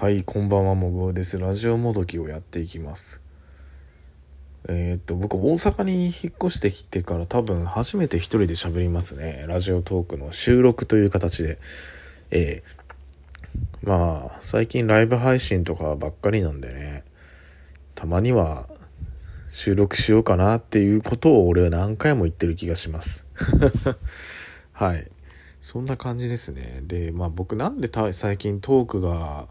はい、こんばんは、もぐおです。ラジオもどきをやっていきます。えーっと、僕、大阪に引っ越してきてから多分初めて一人で喋りますね。ラジオトークの収録という形で。えーまあ、最近ライブ配信とかばっかりなんでね、たまには収録しようかなっていうことを俺は何回も言ってる気がします。はい。そんな感じですね。で、まあ僕なんで最近トークが、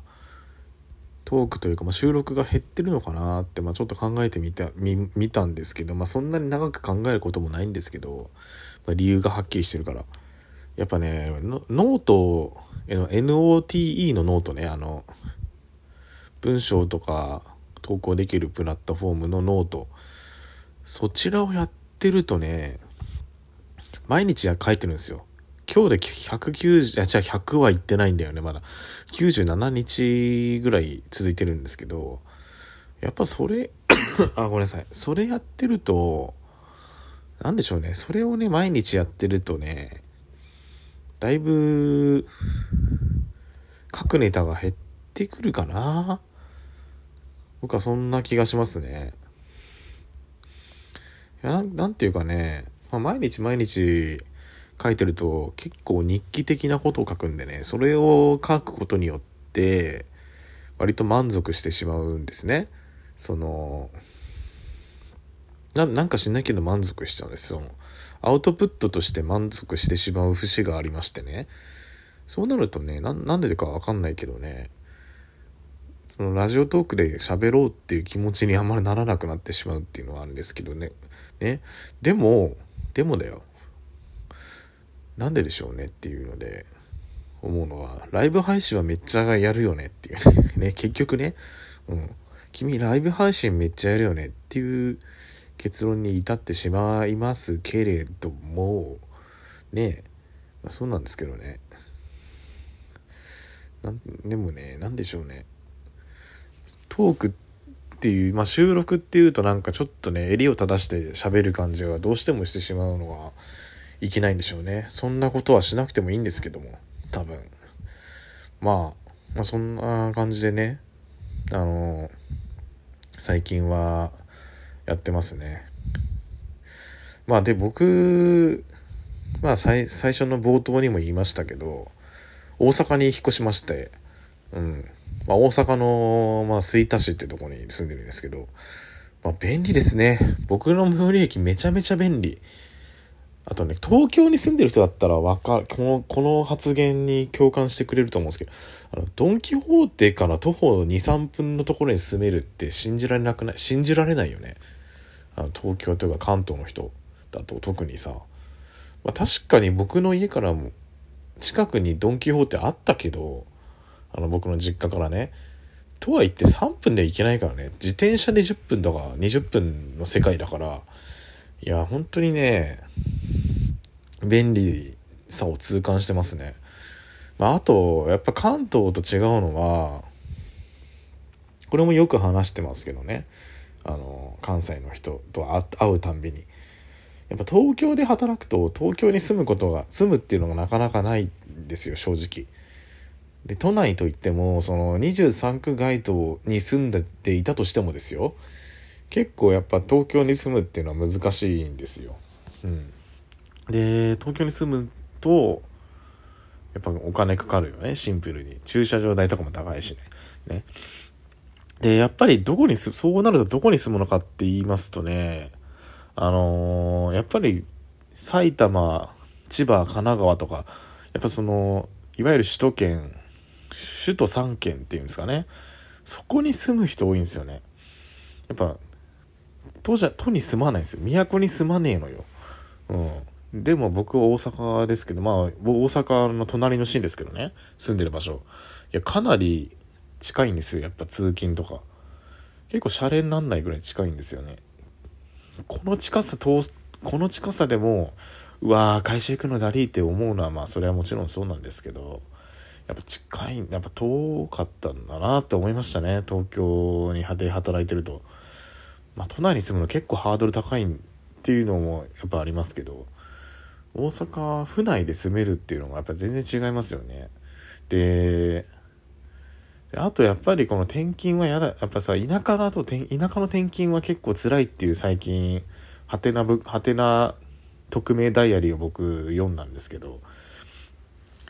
トークというか、まあ、収録が減ってるのかなって、まあ、ちょっと考えてみたみ見たんですけど、まあ、そんなに長く考えることもないんですけど、まあ、理由がはっきりしてるから。やっぱねノートえの NOTE のノートねあの文章とか投稿できるプラットフォームのノート。そちらをやってるとね毎日書いてるんですよ。今日で190あじゃあ100は行ってないんだよねまだ。97日ぐらい続いてるんですけどやっぱそれ あごめんなさい。それやってるとなんでしょうね。それをね毎日やってるとねだいぶ書くネタが減ってくるかな。僕はそんな気がしますね。いやなんなんていうかね、まあ、毎日毎日書いてると結構日記的なことを書くんでねそれを書くことによって割と満足してしまうんですね。そのななんかしないけど満足しちゃうんです。そのアウトプットとして満足してしまう節がありましてね。そうなるとねななんでかわかんないけどねそのラジオトークで喋ろうっていう気持ちにあんまりならなくなってしまうっていうのはあるんですけどね。ね。でもでもだよ。なんででしょうねっていうので思うのはライブ配信はめっちゃやるよねっていう。ねね結局ね、うん、君ライブ配信めっちゃやるよねっていう結論に至ってしまいますけれどもね。まあ、そうなんですけどね。なんでもね何でしょうね。トークっていう、まあ、収録っていうとなんかちょっとね襟を正して喋る感じがどうしてもしてしまうのはいけないんでしょうね。そんなことはしなくてもいいんですけども。多分。まあ、まあそんな感じでね。あの最近はやってますね。まあで僕まあ最最初の冒頭にも言いましたけど大阪に引っ越しまして。うん。まあ、大阪の、まあ、吹田市ってとこに住んでるんですけど、まあ、便利ですね。僕の最寄り駅めちゃめちゃ便利。あとね、東京に住んでる人だったらわかる、この、この発言に共感してくれると思うんですけど、あの、ドンキホーテから徒歩2、3分のところに住めるって信じられなくない信じられないよね。あの、東京というか関東の人だと特にさ。まあ、確かに僕の家からも近くにドンキホーテあったけど、あの僕の実家からねとは言って3分で行けないからね自転車で10分とか20分の世界だからいや本当にね便利さを痛感してますね、まあ、あとやっぱ関東と違うのはこれもよく話してますけどね。あの関西の人と会うたんびに。やっぱ東京で働くと東京に住むことが住むっていうのがなかなかないんですよ正直。で都内といってもその23区街道に住んでいたとしてもですよ。結構やっぱ東京に住むっていうのは難しいんですよ。うん、で東京に住むとやっぱお金かかるよね。シンプルに。駐車場代とかも高いしね。ね。でやっぱりどこにすそうなるとどこに住むのかって言いますとねあのー、やっぱり埼玉千葉神奈川とかやっぱそのいわゆる首都圏首都3県っていうんですかね。そこに住む人多いんですよね。やっぱ都じゃ都に住まないんですよ。都に住まねえのよ。うん。でも僕は大阪ですけどまあ大阪の隣の市ですけどね。住んでる場所。いやかなり近いんですよ。やっぱ通勤とか。結構シャレになんないぐらい近いんですよね。この近さこの近さでもうわー会社行くのだりって思うのはまあそれはもちろんそうなんですけどやっぱ近いやっぱ遠かったんだなって思いましたね。東京に働いてると。まあ都内に住むの結構ハードル高いっていうのもやっぱありますけど。大阪府内で住めるっていうのがやっぱ全然違いますよね。であとやっぱりこの転勤はやだやっぱさ田舎だと田舎の転勤は結構辛いっていう最近はてなぶはてな匿名ダイアリーを僕読んだんですけど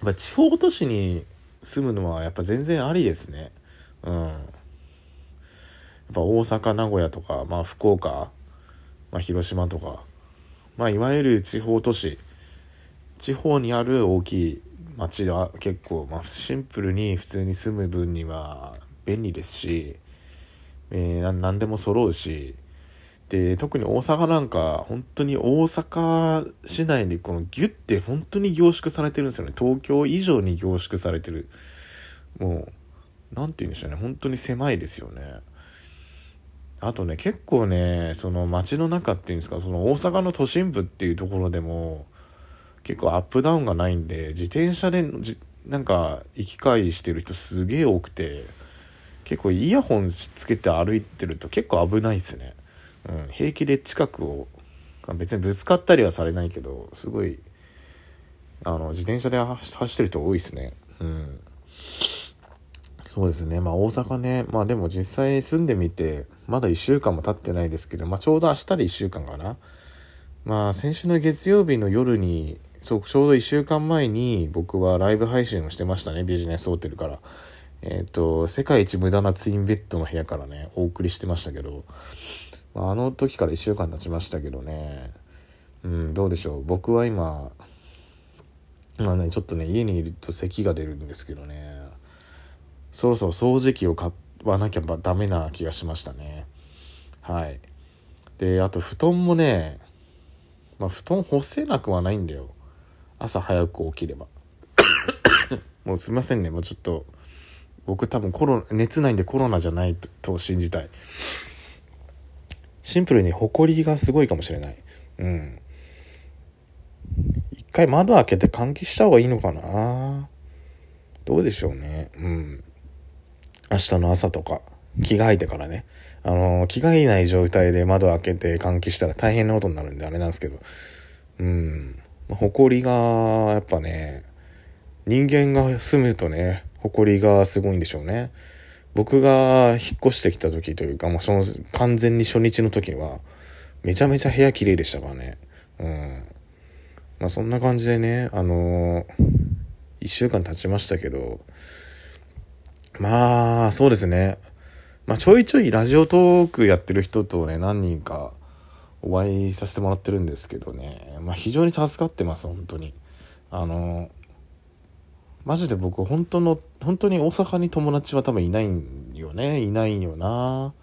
やっ地方都市に住むのはやっぱ全然ありですね。うん。やっぱ大阪名古屋とかまあ福岡、まあ、広島とかまあいわゆる地方都市地方にある大きい街は結構、まあ、シンプルに普通に住む分には便利ですし、えー、何でも揃うしで特に大阪なんか本当に大阪市内にこのギュッて本当に凝縮されてるんですよね。東京以上に凝縮されてる。もう何て言うんでしょうね。本当に狭いですよね。あとね結構ねその街の中っていうんですかその大阪の都心部っていうところでも結構アップダウンがないんで自転車でじなんか行き交いしてる人すげえ多くて結構イヤホンつけて歩いてると結構危ないっすね、うん、平気で近くを別にぶつかったりはされないけどすごいあの自転車で走ってる人多いっすね。うん。そうですね。まあ大阪ね。まあでも実際住んでみてまだ1週間も経ってないですけどまあちょうど明日で1週間かな。まあ先週の月曜日の夜にそうちょうど1週間前に僕はライブ配信をしてましたね。ビジネスホテルから。えっ、ー、と世界一無駄なツインベッドの部屋からねお送りしてましたけど、まあ、あの時から1週間経ちましたけどね。うんどうでしょう。僕は今まあねちょっとね家にいると咳が出るんですけどね。そろそろ掃除機を買わなきゃダメな気がしましたね。はい。であと布団もねまあ布団干せなくはないんだよ。朝早く起きれば。もうすいませんね。もうちょっと僕多分コロ熱ないんでコロナじゃないと信じたい。シンプルに埃がすごいかもしれない。うん。一回窓開けて換気した方がいいのかな。どうでしょうね。うん。明日の朝とか着替えてからね。あの着替えない状態で窓開けて換気したら大変なことになるんであれなんですけど。うん。埃がやっぱね人間が住むとね埃がすごいんでしょうね。僕が引っ越してきた時というか、まあ、その完全に初日の時はめちゃめちゃ部屋綺麗でしたからね。うん。まあそんな感じでねあのー、1週間経ちましたけどまあそうですね。まあちょいちょいラジオトークやってる人とね何人かお会いさせてもらってるんですけどね、まあ、非常に助かってます本当に。あのマジで僕本当の本当に大阪に友達は多分いないんよね。いないよな。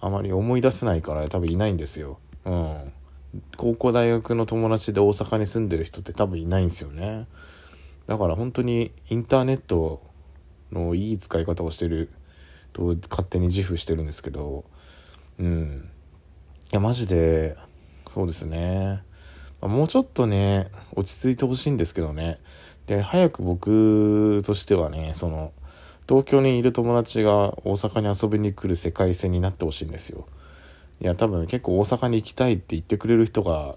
あまり思い出せないから多分いないんですよ。うん。高校大学の友達で大阪に住んでる人って多分いないんですよね。だから本当にインターネットのいい使い方をしてると勝手に自負してるんですけど。うん。や、マジで、そうですね。もうちょっとね、落ち着いてほしいんですけどね。で、早く僕としてはね、その、東京にいる友達が大阪に遊びに来る世界線になってほしいんですよ。いや、多分結構大阪に行きたいって言ってくれる人が、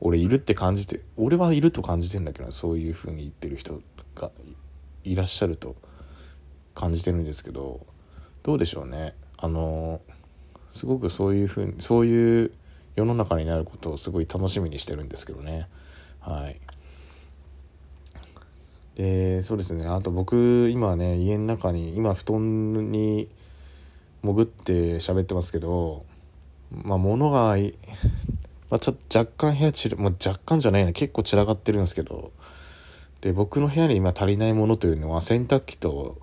俺いるって感じて、俺はいると感じてんだけど、そういう風に言ってる人がいらっしゃると感じてるんですけど、どうでしょうね。あのーすごくそういうふうにそういう世の中になることをすごい楽しみにしてるんですけどね。はい。でそうですね。あと僕今ね家の中に今布団に潜って喋ってますけどまあ物が、まあ、ちょっと若干部屋散る、まあ、若干じゃないな結構散らかってるんですけどで僕の部屋に今足りないものというのは洗濯機と、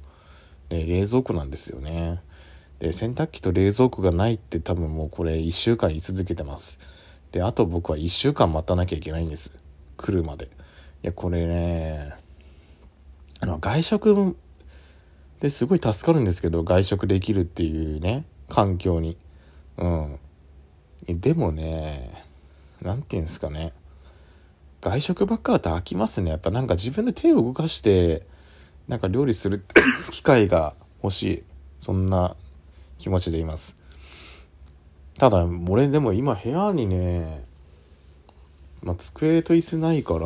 ね、冷蔵庫なんですよね。で洗濯機と冷蔵庫がないって多分もうこれ1週間言い続けてます。であと僕は1週間待たなきゃいけないんです。来るまで。いやこれねあの外食ですごい助かるんですけど外食できるっていうね環境に。うん。でもね何て言うんですかね。外食ばっかだと飽きますね。やっぱなんか自分で手を動かしてなんか料理する 機会が欲しい。そんな気持ちでいます。ただ俺でも今部屋にね、まあ、机と椅子ないから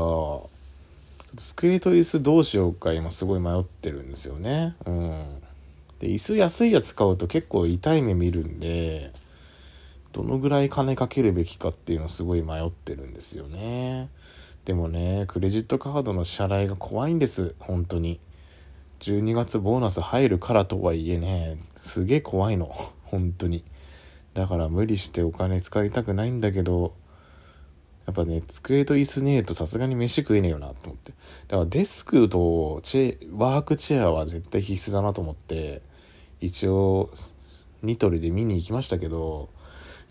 机と椅子どうしようか今すごい迷ってるんですよね。うん。で椅子安いやつ買うと結構痛い目見るんでどのぐらい金かけるべきかっていうのすごい迷ってるんですよね。でもねクレジットカードの支払いが怖いんです。本当に。12月ボーナス入るからとはいえね。すげえ怖いの。本当に。だから無理してお金使いたくないんだけどやっぱね机と椅子ねえとさすがに飯食えねえよなと思って。だからデスクとチェワークチェアは絶対必須だなと思って一応ニトリで見に行きましたけど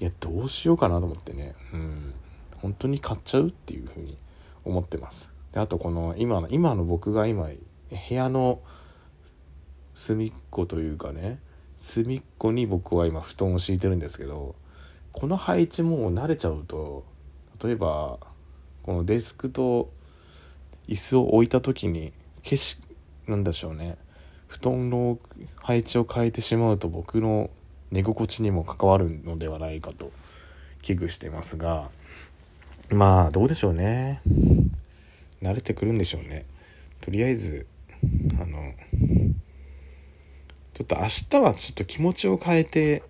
いやどうしようかなと思ってね。うん。本当に買っちゃうっていうふうに思ってます。であとこの今の今の僕が今部屋の隅っこというかね隅っこに僕は今布団を敷いてるんですけどこの配置もう慣れちゃうと例えばこのデスクと椅子を置いた時に景色なんでしょうね布団の配置を変えてしまうと僕の寝心地にも関わるのではないかと危惧してますがまあどうでしょうね。慣れてくるんでしょうね。とりあえずあのちょっと明日はちょっと気持ちを変えて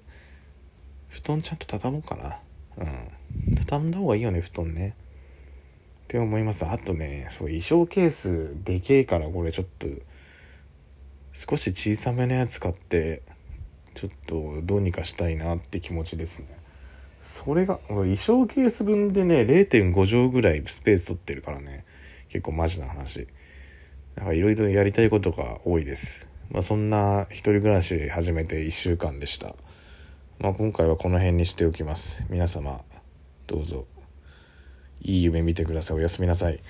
布団ちゃんと畳もうかな。うん。畳んだ方がいいよね布団ね。って思います。あとねそう衣装ケースでけえからこれちょっと少し小さめのやつ買ってちょっとどうにかしたいなって気持ちですね。それが衣装ケース分でね0.5畳ぐらいスペース取ってるからね。結構マジな話。なんかいろいろやりたいことが多いです。まあそんな一人暮らし始めて1週間でした。まあ今回はこの辺にしておきます。皆様どうぞ。いい夢見てください。おやすみなさい。